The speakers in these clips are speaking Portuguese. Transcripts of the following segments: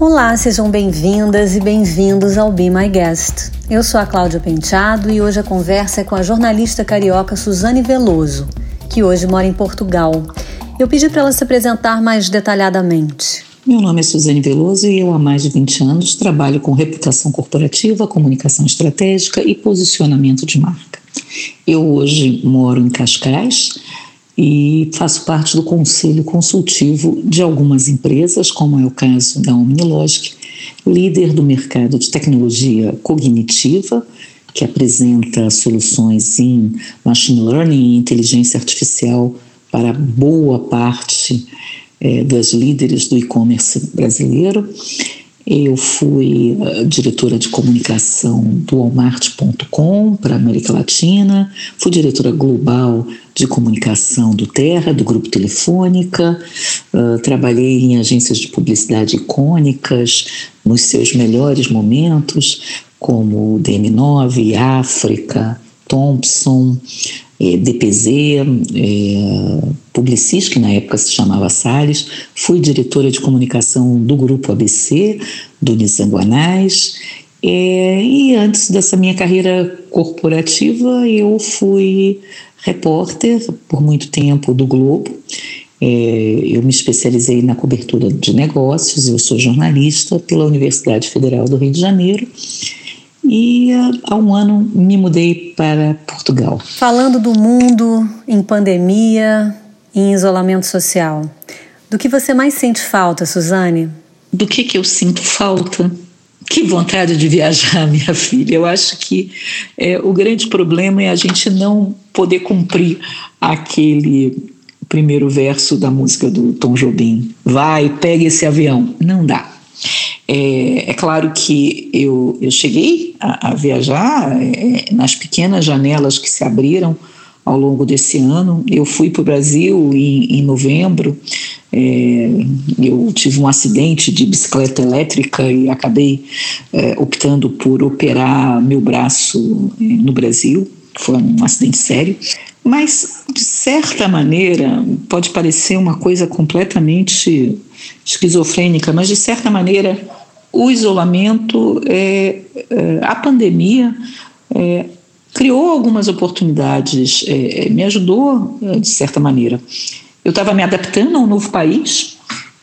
Olá, sejam bem-vindas e bem-vindos ao Be My Guest. Eu sou a Cláudia Penteado e hoje a conversa é com a jornalista carioca Suzane Veloso, que hoje mora em Portugal. Eu pedi para ela se apresentar mais detalhadamente. Meu nome é Suzane Veloso e eu há mais de 20 anos trabalho com reputação corporativa, comunicação estratégica e posicionamento de marca. Eu hoje moro em Cascais, e faço parte do conselho consultivo de algumas empresas, como é o caso da Omnilogic, líder do mercado de tecnologia cognitiva, que apresenta soluções em machine learning e inteligência artificial para boa parte é, das líderes do e-commerce brasileiro. Eu fui uh, diretora de comunicação do Walmart.com para a América Latina, fui diretora global de comunicação do Terra, do Grupo Telefônica, uh, trabalhei em agências de publicidade icônicas nos seus melhores momentos, como DM9, África, Thompson, é, DPZ, é, Publicis, que na época se chamava Salles, fui diretora de comunicação do Grupo ABC, do Nizanguanais, é, e antes dessa minha carreira corporativa, eu fui repórter por muito tempo do Globo. É, eu me especializei na cobertura de negócios, eu sou jornalista pela Universidade Federal do Rio de Janeiro e há um ano me mudei para Portugal. Falando do mundo em pandemia, em isolamento social, do que você mais sente falta, Suzane? Do que, que eu sinto falta? Que vontade de viajar, minha filha. Eu acho que é, o grande problema é a gente não poder cumprir aquele primeiro verso da música do Tom Jobim. Vai, pega esse avião. Não dá. É, é, claro que eu, eu cheguei a, a viajar é, nas pequenas janelas que se abriram ao longo desse ano. Eu fui para o Brasil em, em novembro. É, eu tive um acidente de bicicleta elétrica e acabei é, optando por operar meu braço é, no Brasil. Foi um acidente sério. Mas, de certa maneira, pode parecer uma coisa completamente esquizofrênica, mas de certa maneira o isolamento, é, é, a pandemia é, criou algumas oportunidades, é, é, me ajudou é, de certa maneira. Eu estava me adaptando a um novo país,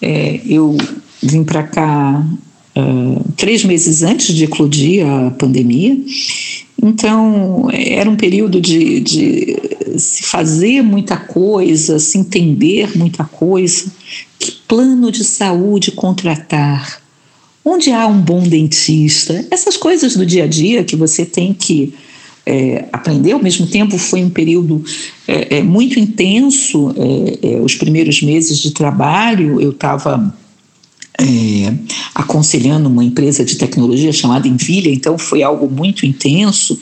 eu vim para cá três meses antes de eclodir a pandemia, então era um período de, de se fazer muita coisa, se entender muita coisa, que plano de saúde contratar, onde há um bom dentista, essas coisas do dia a dia que você tem que é, aprender. Ao mesmo tempo, foi um período é, é, muito intenso. É, é, os primeiros meses de trabalho, eu estava é, aconselhando uma empresa de tecnologia chamada Envilha, então foi algo muito intenso.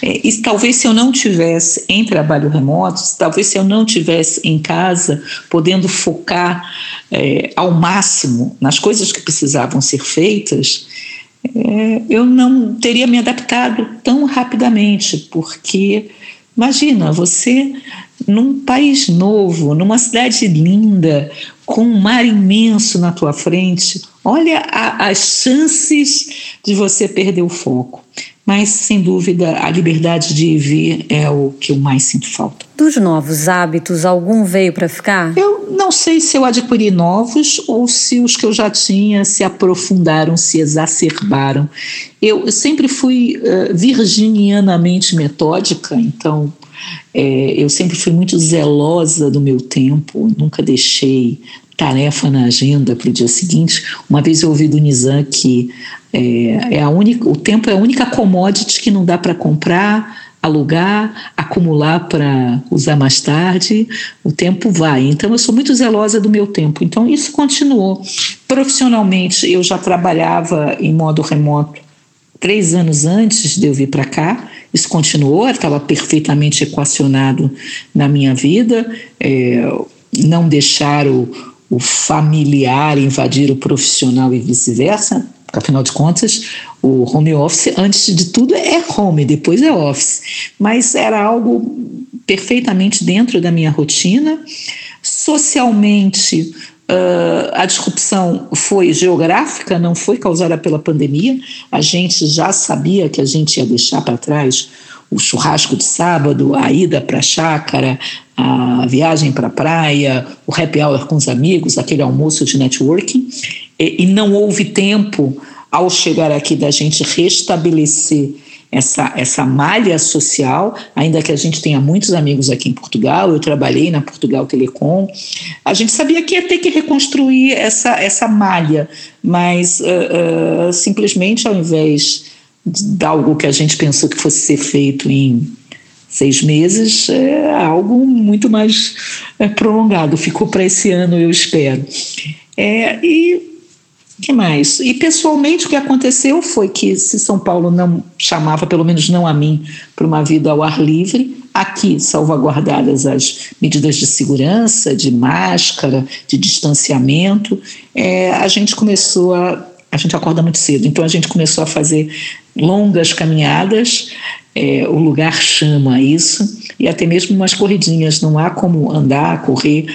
É, e talvez se eu não tivesse em trabalho remoto, talvez se eu não tivesse em casa, podendo focar é, ao máximo nas coisas que precisavam ser feitas, é, eu não teria me adaptado tão rapidamente, porque imagina você num país novo, numa cidade linda, com um mar imenso na tua frente, olha a, as chances de você perder o foco. Mas, sem dúvida, a liberdade de vir é o que eu mais sinto falta. Dos novos hábitos, algum veio para ficar? Eu não sei se eu adquiri novos ou se os que eu já tinha se aprofundaram, se exacerbaram. Eu sempre fui uh, virginianamente metódica, então é, eu sempre fui muito zelosa do meu tempo, nunca deixei tarefa na agenda para o dia seguinte. Uma vez eu ouvi do Nizam que é, é a única, o tempo é a única commodity que não dá para comprar, alugar, acumular para usar mais tarde. O tempo vai. Então eu sou muito zelosa do meu tempo. Então isso continuou. Profissionalmente eu já trabalhava em modo remoto três anos antes de eu vir para cá. Isso continuou, estava perfeitamente equacionado na minha vida. É, não deixar o, o familiar invadir o profissional e vice-versa, afinal de contas, o home office, antes de tudo, é home, depois é office. Mas era algo perfeitamente dentro da minha rotina. Socialmente, Uh, a disrupção foi geográfica, não foi causada pela pandemia. A gente já sabia que a gente ia deixar para trás o churrasco de sábado, a ida para a chácara, a viagem para a praia, o happy hour com os amigos, aquele almoço de networking. E, e não houve tempo, ao chegar aqui, da gente restabelecer essa, essa malha social, ainda que a gente tenha muitos amigos aqui em Portugal, eu trabalhei na Portugal Telecom, a gente sabia que ia ter que reconstruir essa, essa malha, mas uh, uh, simplesmente ao invés de algo que a gente pensou que fosse ser feito em seis meses, é algo muito mais é, prolongado, ficou para esse ano, eu espero. É, e que mais? E pessoalmente o que aconteceu foi que se São Paulo não chamava, pelo menos não a mim, para uma vida ao ar livre, aqui salvaguardadas as medidas de segurança, de máscara, de distanciamento, é, a gente começou a a gente acorda muito cedo, então a gente começou a fazer longas caminhadas, é, o lugar chama isso, e até mesmo umas corridinhas. Não há como andar, correr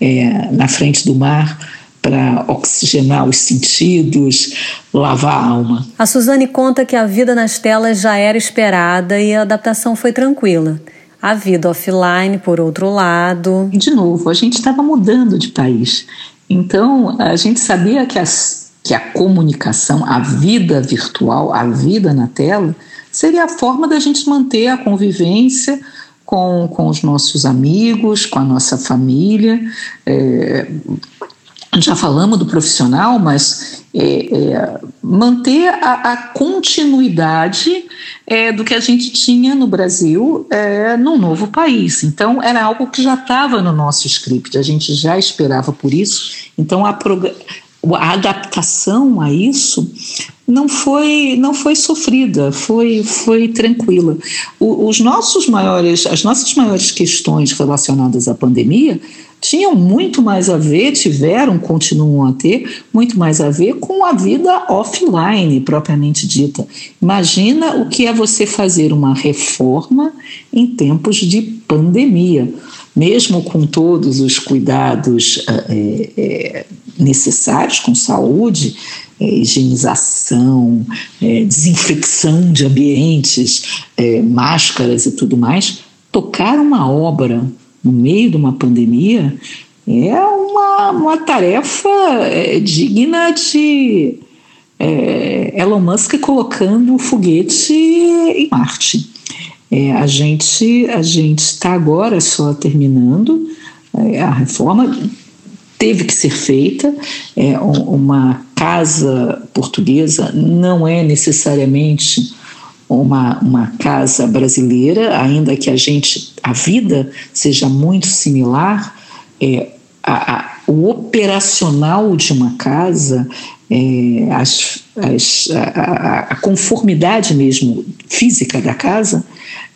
é, na frente do mar para oxigenar os sentidos, lavar a alma. A Suzane conta que a vida nas telas já era esperada e a adaptação foi tranquila. A vida offline, por outro lado. De novo, a gente estava mudando de país. Então, a gente sabia que, as, que a comunicação, a vida virtual, a vida na tela, seria a forma da gente manter a convivência com, com os nossos amigos, com a nossa família. É, já falamos do profissional, mas é, é, manter a, a continuidade é, do que a gente tinha no Brasil é, num novo país. Então, era algo que já estava no nosso script, a gente já esperava por isso. Então, a, a adaptação a isso não foi não foi sofrida, foi foi tranquila. O, os nossos maiores as nossas maiores questões relacionadas à pandemia tinham muito mais a ver, tiveram, continuam a ter, muito mais a ver com a vida offline, propriamente dita. Imagina o que é você fazer uma reforma em tempos de pandemia. Mesmo com todos os cuidados é, é, necessários com saúde, é, higienização, é, desinfecção de ambientes, é, máscaras e tudo mais, tocar uma obra no meio de uma pandemia é uma, uma tarefa é, digna de é, Elon Musk colocando o foguete em Marte. É, a gente a gente está agora só terminando é, a reforma teve que ser feita. É, uma casa portuguesa não é necessariamente uma, uma casa brasileira, ainda que a gente, a vida seja muito similar, é, a, a, o operacional de uma casa, é, as, as, a, a, conformidade mesmo física da casa,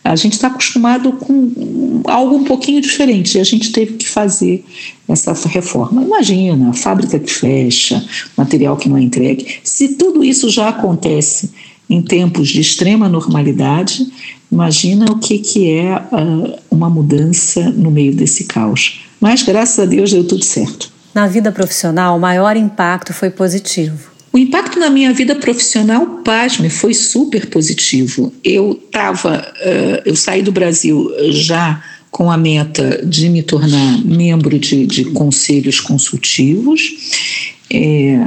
a gente está acostumado com algo um pouquinho diferente e a gente teve que fazer essa reforma. Imagina, a fábrica que fecha, material que não é entregue. Se tudo isso já acontece em tempos de extrema normalidade, imagina o que, que é uh, uma mudança no meio desse caos. Mas, graças a Deus, deu tudo certo. Na vida profissional, o maior impacto foi positivo. O impacto na minha vida profissional, pasme, foi super positivo. Eu estava, uh, eu saí do Brasil já com a meta de me tornar membro de, de conselhos consultivos. É,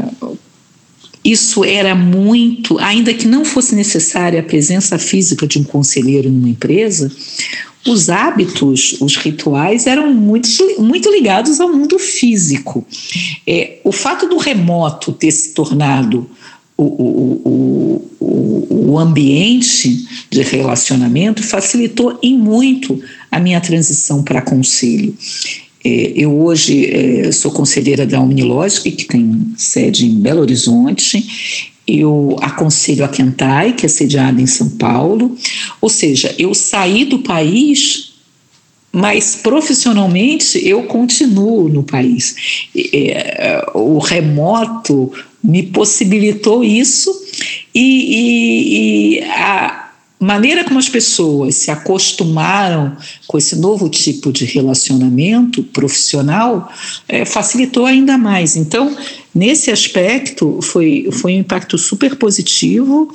isso era muito, ainda que não fosse necessária a presença física de um conselheiro numa empresa, os hábitos, os rituais eram muito, muito ligados ao mundo físico. É, o fato do remoto ter se tornado o, o, o, o ambiente de relacionamento facilitou em muito a minha transição para conselho. É, eu hoje é, sou conselheira da Omnilogic, que tem sede em Belo Horizonte. Eu aconselho a Kentai, que é sediada em São Paulo. Ou seja, eu saí do país, mas profissionalmente eu continuo no país. É, o remoto me possibilitou isso e, e, e a, maneira como as pessoas se acostumaram com esse novo tipo de relacionamento profissional é, facilitou ainda mais. Então, nesse aspecto, foi, foi um impacto super positivo.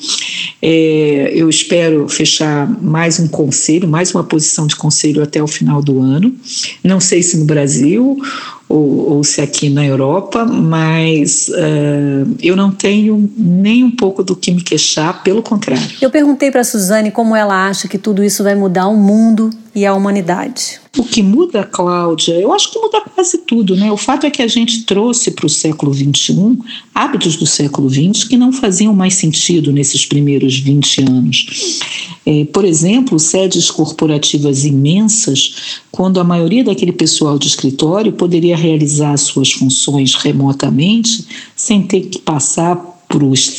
É, eu espero fechar mais um conselho, mais uma posição de conselho até o final do ano. Não sei se no Brasil ou, ou se aqui na Europa, mas uh, eu não tenho nem um pouco do que me queixar, pelo contrário. Eu perguntei para a Suzane como ela acha que tudo isso vai mudar o mundo e a humanidade. O que muda, Cláudia, eu acho que muda quase tudo, né? O fato é que a gente trouxe para o século XXI hábitos do século XX que não faziam mais sentido nesses primeiros 20 anos. É, por exemplo, sedes corporativas imensas, quando a maioria daquele pessoal de escritório poderia realizar suas funções remotamente, sem ter que passar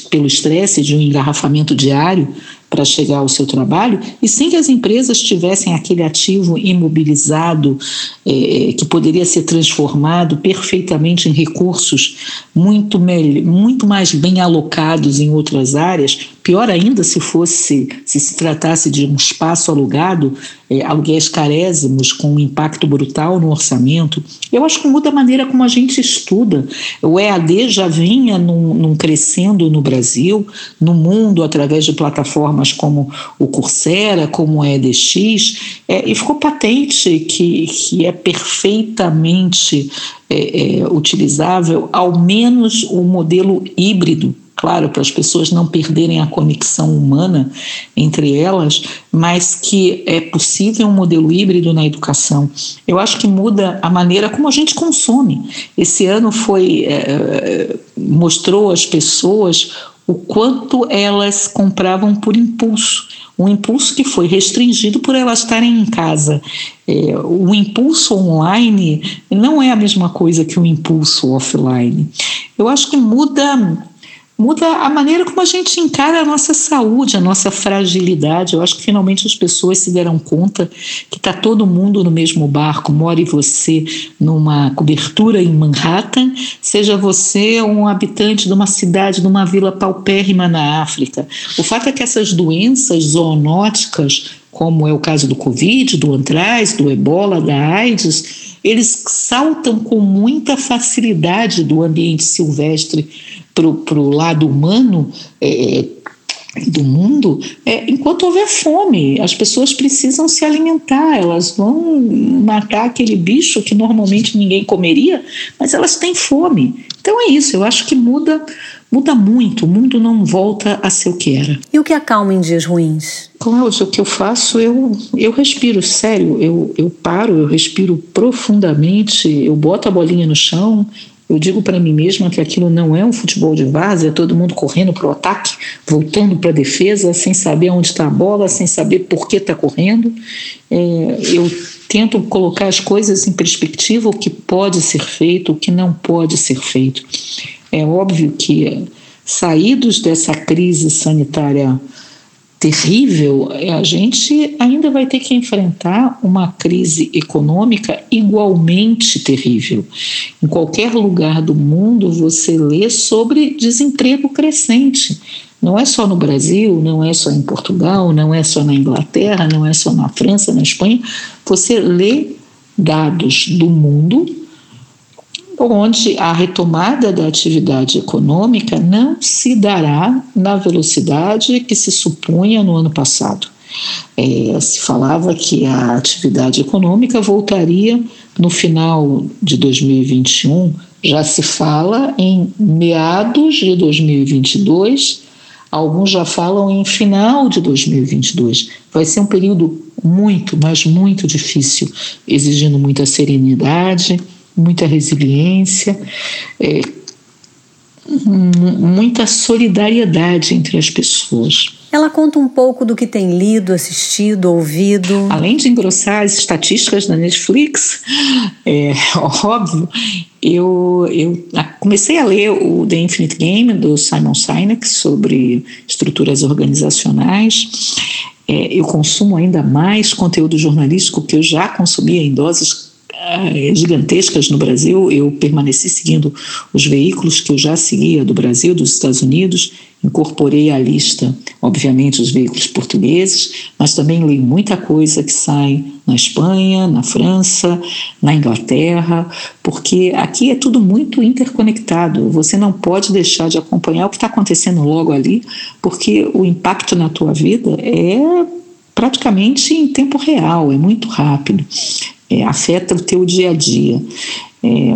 pelo estresse de um engarrafamento diário para chegar ao seu trabalho e sem que as empresas tivessem aquele ativo imobilizado é, que poderia ser transformado perfeitamente em recursos muito, muito mais bem alocados em outras áreas, pior ainda se fosse se se tratasse de um espaço alugado, é, aluguéis carésimos com um impacto brutal no orçamento. Eu acho que muda a maneira como a gente estuda. O EAD já vinha num, num crescendo no Brasil, no mundo através de plataformas como o Coursera, como o EDX, é, e ficou patente que, que é perfeitamente é, é, utilizável, ao menos o modelo híbrido claro, para as pessoas não perderem a conexão humana entre elas, mas que é possível um modelo híbrido na educação. Eu acho que muda a maneira como a gente consome. Esse ano foi é, mostrou às pessoas o quanto elas compravam por impulso, um impulso que foi restringido por elas estarem em casa. É, o impulso online não é a mesma coisa que o impulso offline. Eu acho que muda muda a maneira como a gente encara a nossa saúde, a nossa fragilidade. Eu acho que finalmente as pessoas se deram conta que está todo mundo no mesmo barco. More você numa cobertura em Manhattan, seja você um habitante de uma cidade, de uma vila paupérrima na África. O fato é que essas doenças zoonóticas, como é o caso do Covid, do antraz, do ebola, da AIDS, eles saltam com muita facilidade do ambiente silvestre para o lado humano é, do mundo, é, enquanto houver fome, as pessoas precisam se alimentar, elas vão matar aquele bicho que normalmente ninguém comeria, mas elas têm fome. Então é isso, eu acho que muda muda muito, o mundo não volta a ser o que era. E o que acalma em dias ruins? Cláudio, o que eu faço, eu, eu respiro, sério, eu, eu paro, eu respiro profundamente, eu boto a bolinha no chão, eu digo para mim mesma que aquilo não é um futebol de várzea, é todo mundo correndo para o ataque, voltando para a defesa, sem saber onde está a bola, sem saber por que está correndo. É, eu tento colocar as coisas em perspectiva, o que pode ser feito, o que não pode ser feito. É óbvio que, saídos dessa crise sanitária terrível, a gente ainda vai ter que enfrentar uma crise econômica igualmente terrível. Em qualquer lugar do mundo você lê sobre desemprego crescente. Não é só no Brasil, não é só em Portugal, não é só na Inglaterra, não é só na França, na Espanha. Você lê dados do mundo onde a retomada da atividade econômica não se dará na velocidade que se supunha no ano passado. É, se falava que a atividade econômica voltaria no final de 2021, já se fala em meados de 2022, alguns já falam em final de 2022. Vai ser um período muito, mas muito difícil, exigindo muita serenidade muita resiliência, é, muita solidariedade entre as pessoas. Ela conta um pouco do que tem lido, assistido, ouvido. Além de engrossar as estatísticas da Netflix, é óbvio, eu, eu comecei a ler o The Infinite Game do Simon Sinek sobre estruturas organizacionais. É, eu consumo ainda mais conteúdo jornalístico que eu já consumia em doses gigantescas no Brasil. Eu permaneci seguindo os veículos que eu já seguia do Brasil, dos Estados Unidos, incorporei à lista, obviamente, os veículos portugueses, mas também leio muita coisa que sai na Espanha, na França, na Inglaterra, porque aqui é tudo muito interconectado. Você não pode deixar de acompanhar o que está acontecendo logo ali, porque o impacto na tua vida é praticamente em tempo real, é muito rápido, é, afeta o teu dia a dia. É,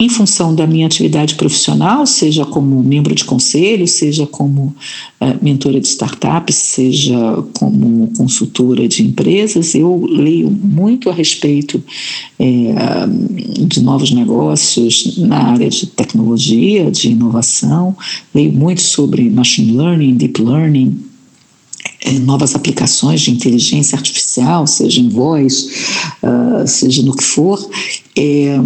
em função da minha atividade profissional, seja como membro de conselho, seja como é, mentora de startups, seja como consultora de empresas, eu leio muito a respeito é, de novos negócios na área de tecnologia, de inovação, leio muito sobre machine learning, deep learning, novas aplicações de inteligência artificial, seja em voz, uh, seja no que for. É,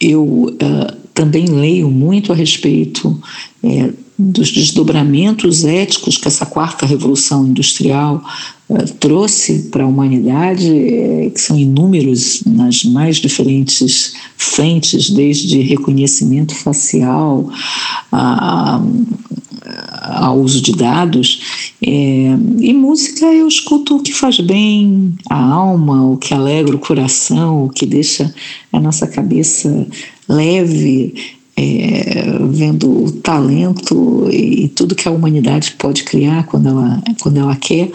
eu uh, também leio muito a respeito é, dos desdobramentos éticos que essa quarta revolução industrial uh, trouxe para a humanidade, é, que são inúmeros nas mais diferentes frentes, desde reconhecimento facial a, ao uso de dados. É, e música eu escuto o que faz bem a alma, o que alegra o coração, o que deixa a nossa cabeça leve, é, vendo o talento e tudo que a humanidade pode criar quando ela, quando ela quer.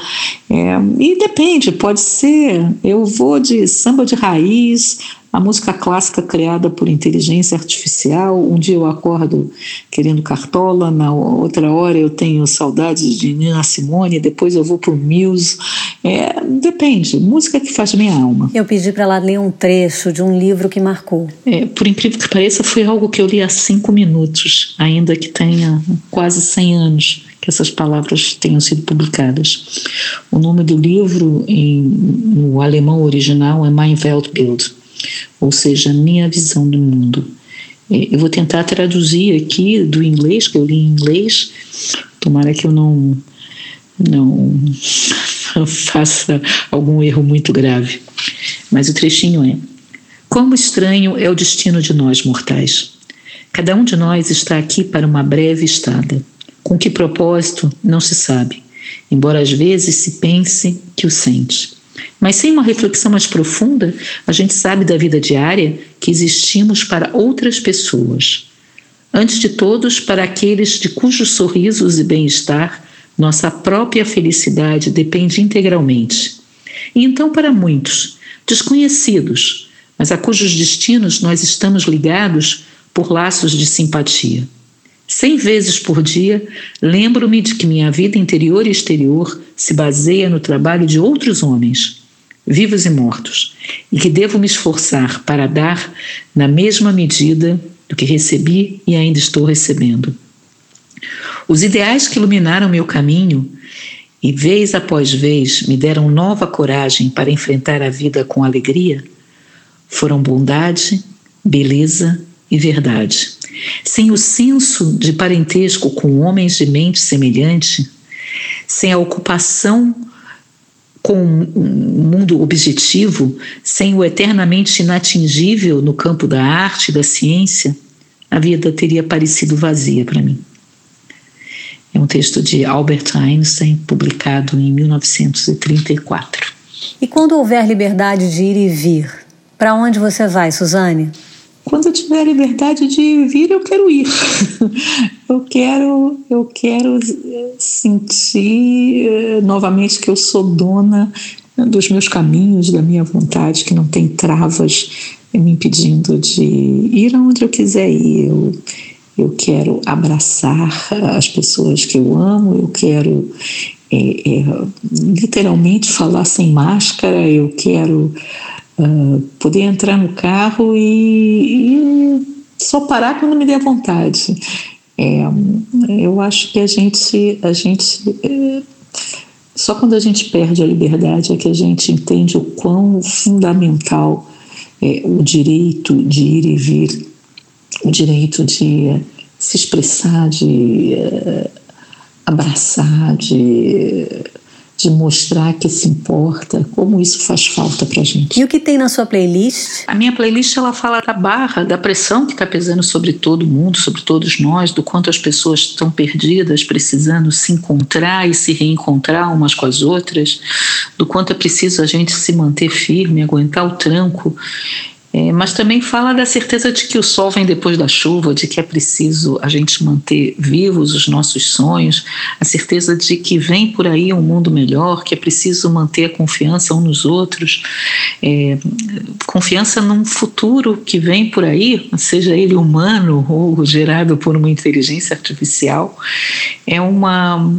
É, e depende, pode ser. Eu vou de samba de raiz a música clássica criada por inteligência artificial. Um dia eu acordo querendo cartola, na outra hora eu tenho saudades de Nina Simone, depois eu vou para o Muse. É, depende, música que faz minha alma. Eu pedi para ela ler um trecho de um livro que marcou. É, por incrível que pareça, foi algo que eu li há cinco minutos, ainda que tenha quase 100 anos que essas palavras tenham sido publicadas. O nome do livro, em, no alemão original, é Mein Weltbild ou seja, minha visão do mundo. É, eu vou tentar traduzir aqui do inglês, que eu li em inglês, tomara que eu não, não faça algum erro muito grave. Mas o trechinho é: Como estranho é o destino de nós mortais. Cada um de nós está aqui para uma breve estada. Com que propósito, não se sabe, embora às vezes se pense que o sente. Mas sem uma reflexão mais profunda, a gente sabe da vida diária que existimos para outras pessoas. Antes de todos, para aqueles de cujos sorrisos e bem-estar nossa própria felicidade depende integralmente. E então, para muitos, desconhecidos, mas a cujos destinos nós estamos ligados por laços de simpatia. Cem vezes por dia, lembro-me de que minha vida interior e exterior se baseia no trabalho de outros homens, vivos e mortos, e que devo me esforçar para dar na mesma medida do que recebi e ainda estou recebendo. Os ideais que iluminaram meu caminho e vez após vez me deram nova coragem para enfrentar a vida com alegria foram bondade, beleza e verdade. Sem o senso de parentesco com homens de mente semelhante, sem a ocupação com um mundo objetivo, sem o eternamente inatingível no campo da arte e da ciência, a vida teria parecido vazia para mim. É um texto de Albert Einstein, publicado em 1934. E quando houver liberdade de ir e vir, para onde você vai, Suzane? Quando eu tiver a liberdade de vir, eu quero ir. eu quero, eu quero sentir eh, novamente que eu sou dona dos meus caminhos, da minha vontade, que não tem travas me impedindo de ir aonde eu quiser ir. Eu, eu quero abraçar as pessoas que eu amo, eu quero é, é, literalmente falar sem máscara, eu quero uh, poder entrar no carro e, e, só parar quando me der vontade. É, eu acho que a gente, a gente é, só quando a gente perde a liberdade é que a gente entende o quão fundamental é o direito de ir e vir, o direito de se expressar, de uh, abraçar, de de mostrar que se importa, como isso faz falta para gente. E o que tem na sua playlist? A minha playlist ela fala da barra, da pressão que está pesando sobre todo mundo, sobre todos nós, do quanto as pessoas estão perdidas, precisando se encontrar e se reencontrar umas com as outras, do quanto é preciso a gente se manter firme, aguentar o tranco é, mas também fala da certeza de que o sol vem depois da chuva, de que é preciso a gente manter vivos os nossos sonhos, a certeza de que vem por aí um mundo melhor, que é preciso manter a confiança uns nos outros, é, confiança num futuro que vem por aí, seja ele humano ou gerado por uma inteligência artificial, é uma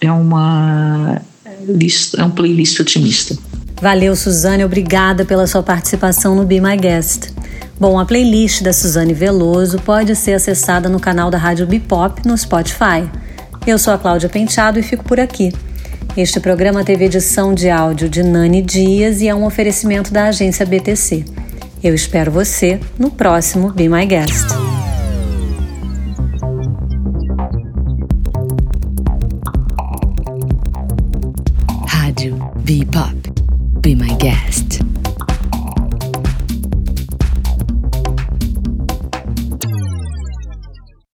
é uma lista, é um playlist otimista. Valeu, Suzane, obrigada pela sua participação no Be My Guest. Bom, a playlist da Suzane Veloso pode ser acessada no canal da Rádio Bipop no Spotify. Eu sou a Cláudia Penteado e fico por aqui. Este programa teve edição de áudio de Nani Dias e é um oferecimento da agência BTC. Eu espero você no próximo Be My Guest. Rádio Bipop. Be my guest.